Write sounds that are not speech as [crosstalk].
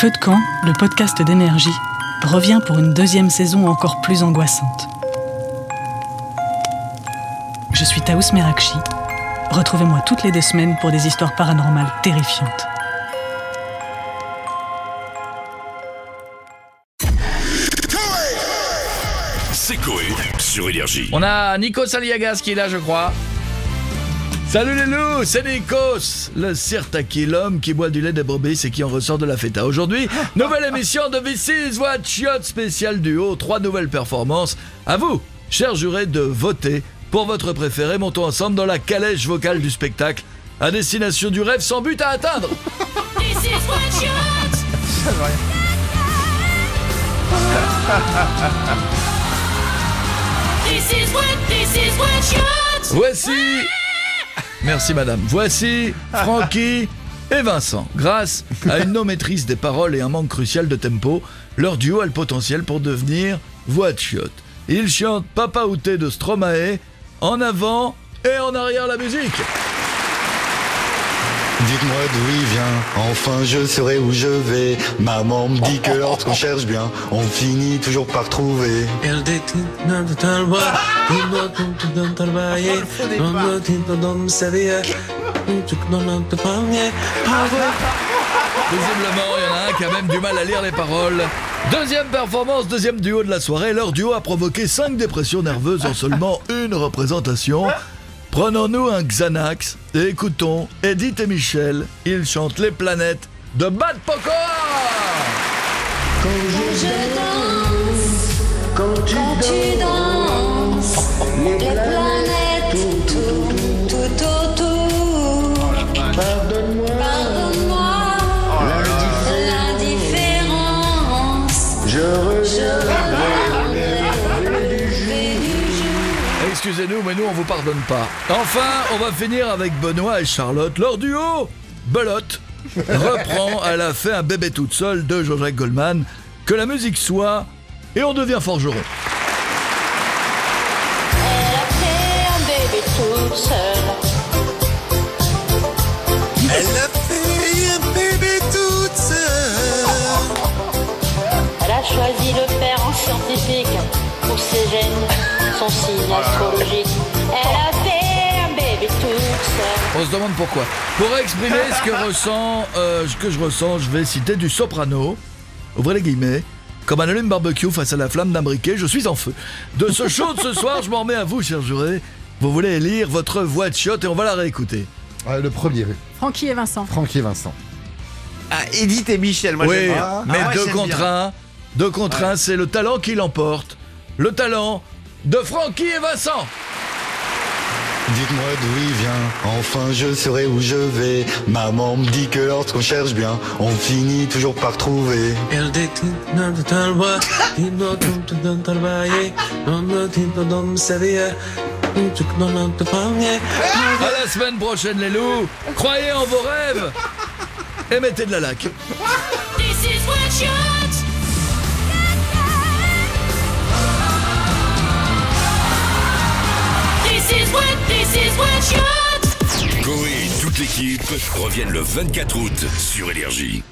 Feu de camp, le podcast d'énergie, revient pour une deuxième saison encore plus angoissante. Je suis Taous Merakchi. Retrouvez-moi toutes les deux semaines pour des histoires paranormales terrifiantes. C'est Coé sur Énergie. On a Nikos Aliagas qui est là, je crois. Salut les loups, c'est Nikos, le Sirtaki, l'homme qui boit du lait des brebis et qui en ressort de la feta. Aujourd'hui, [laughs] nouvelle émission de This is What Shot spécial duo, trois nouvelles performances. À vous, chers jurés, de voter pour votre préféré. Montons ensemble dans la calèche vocale du spectacle, à destination du rêve sans but à atteindre. [laughs] This is what This is what this is what Voici. Merci madame. Voici Francky et Vincent. Grâce à une non-maîtrise des paroles et un manque crucial de tempo, leur duo a le potentiel pour devenir voix de chiotte. Ils chantent Papa Outé de Stromae en avant et en arrière la musique. Dites-moi d'où il vient, enfin je saurai où je vais. Maman me dit que lorsqu'on [laughs] cherche bien, on finit toujours par trouver. Visiblement, il y en a un qui a même du mal à lire les paroles. Deuxième performance, deuxième duo de la soirée. Leur duo a provoqué 5 dépressions nerveuses en seulement une représentation. Prenons-nous un Xanax et écoutons Edith et Michel. Ils chantent Les planètes de Bad Poker Je danse quand tu danses. Excusez-nous, mais nous on vous pardonne pas. Enfin, on va finir avec Benoît et Charlotte. Leur duo, Belote, [laughs] reprend Elle a fait un bébé toute seule de Jean-Jacques Goldman. Que la musique soit, et on devient forgeron. Elle a fait un bébé toute seule. Elle a fait un bébé toute seule. Elle a choisi de faire en scientifique pour ses gènes, son signe astrologique. Elle a fait un bébé toute seule. On se demande pourquoi. Pour exprimer ce que [laughs] ressent, euh, ce que je ressens, je vais citer du soprano. Ouvrez les guillemets. Comme un allume barbecue face à la flamme d'un briquet, je suis en feu. De ce show de ce soir, je m'en remets à vous, chers jurés. Vous voulez lire votre voix de chiotte et on va la réécouter. Ah, le premier, Francky et Vincent. Francky et Vincent. Ah, Edith et Michel, moi oui, j'aime bien. mais Ah ouais, deux contre bien. un. Deux contre un, c'est le talent qui l'emporte. Le talent de Francky et Vincent. Dites-moi d'où il vient, enfin je saurai où je vais. Maman me dit que lorsqu'on cherche bien, on finit toujours par trouver. À la semaine prochaine, les loups. Croyez en vos rêves. Et mettez de la laque. This is what reviennent le 24 août sur Énergie.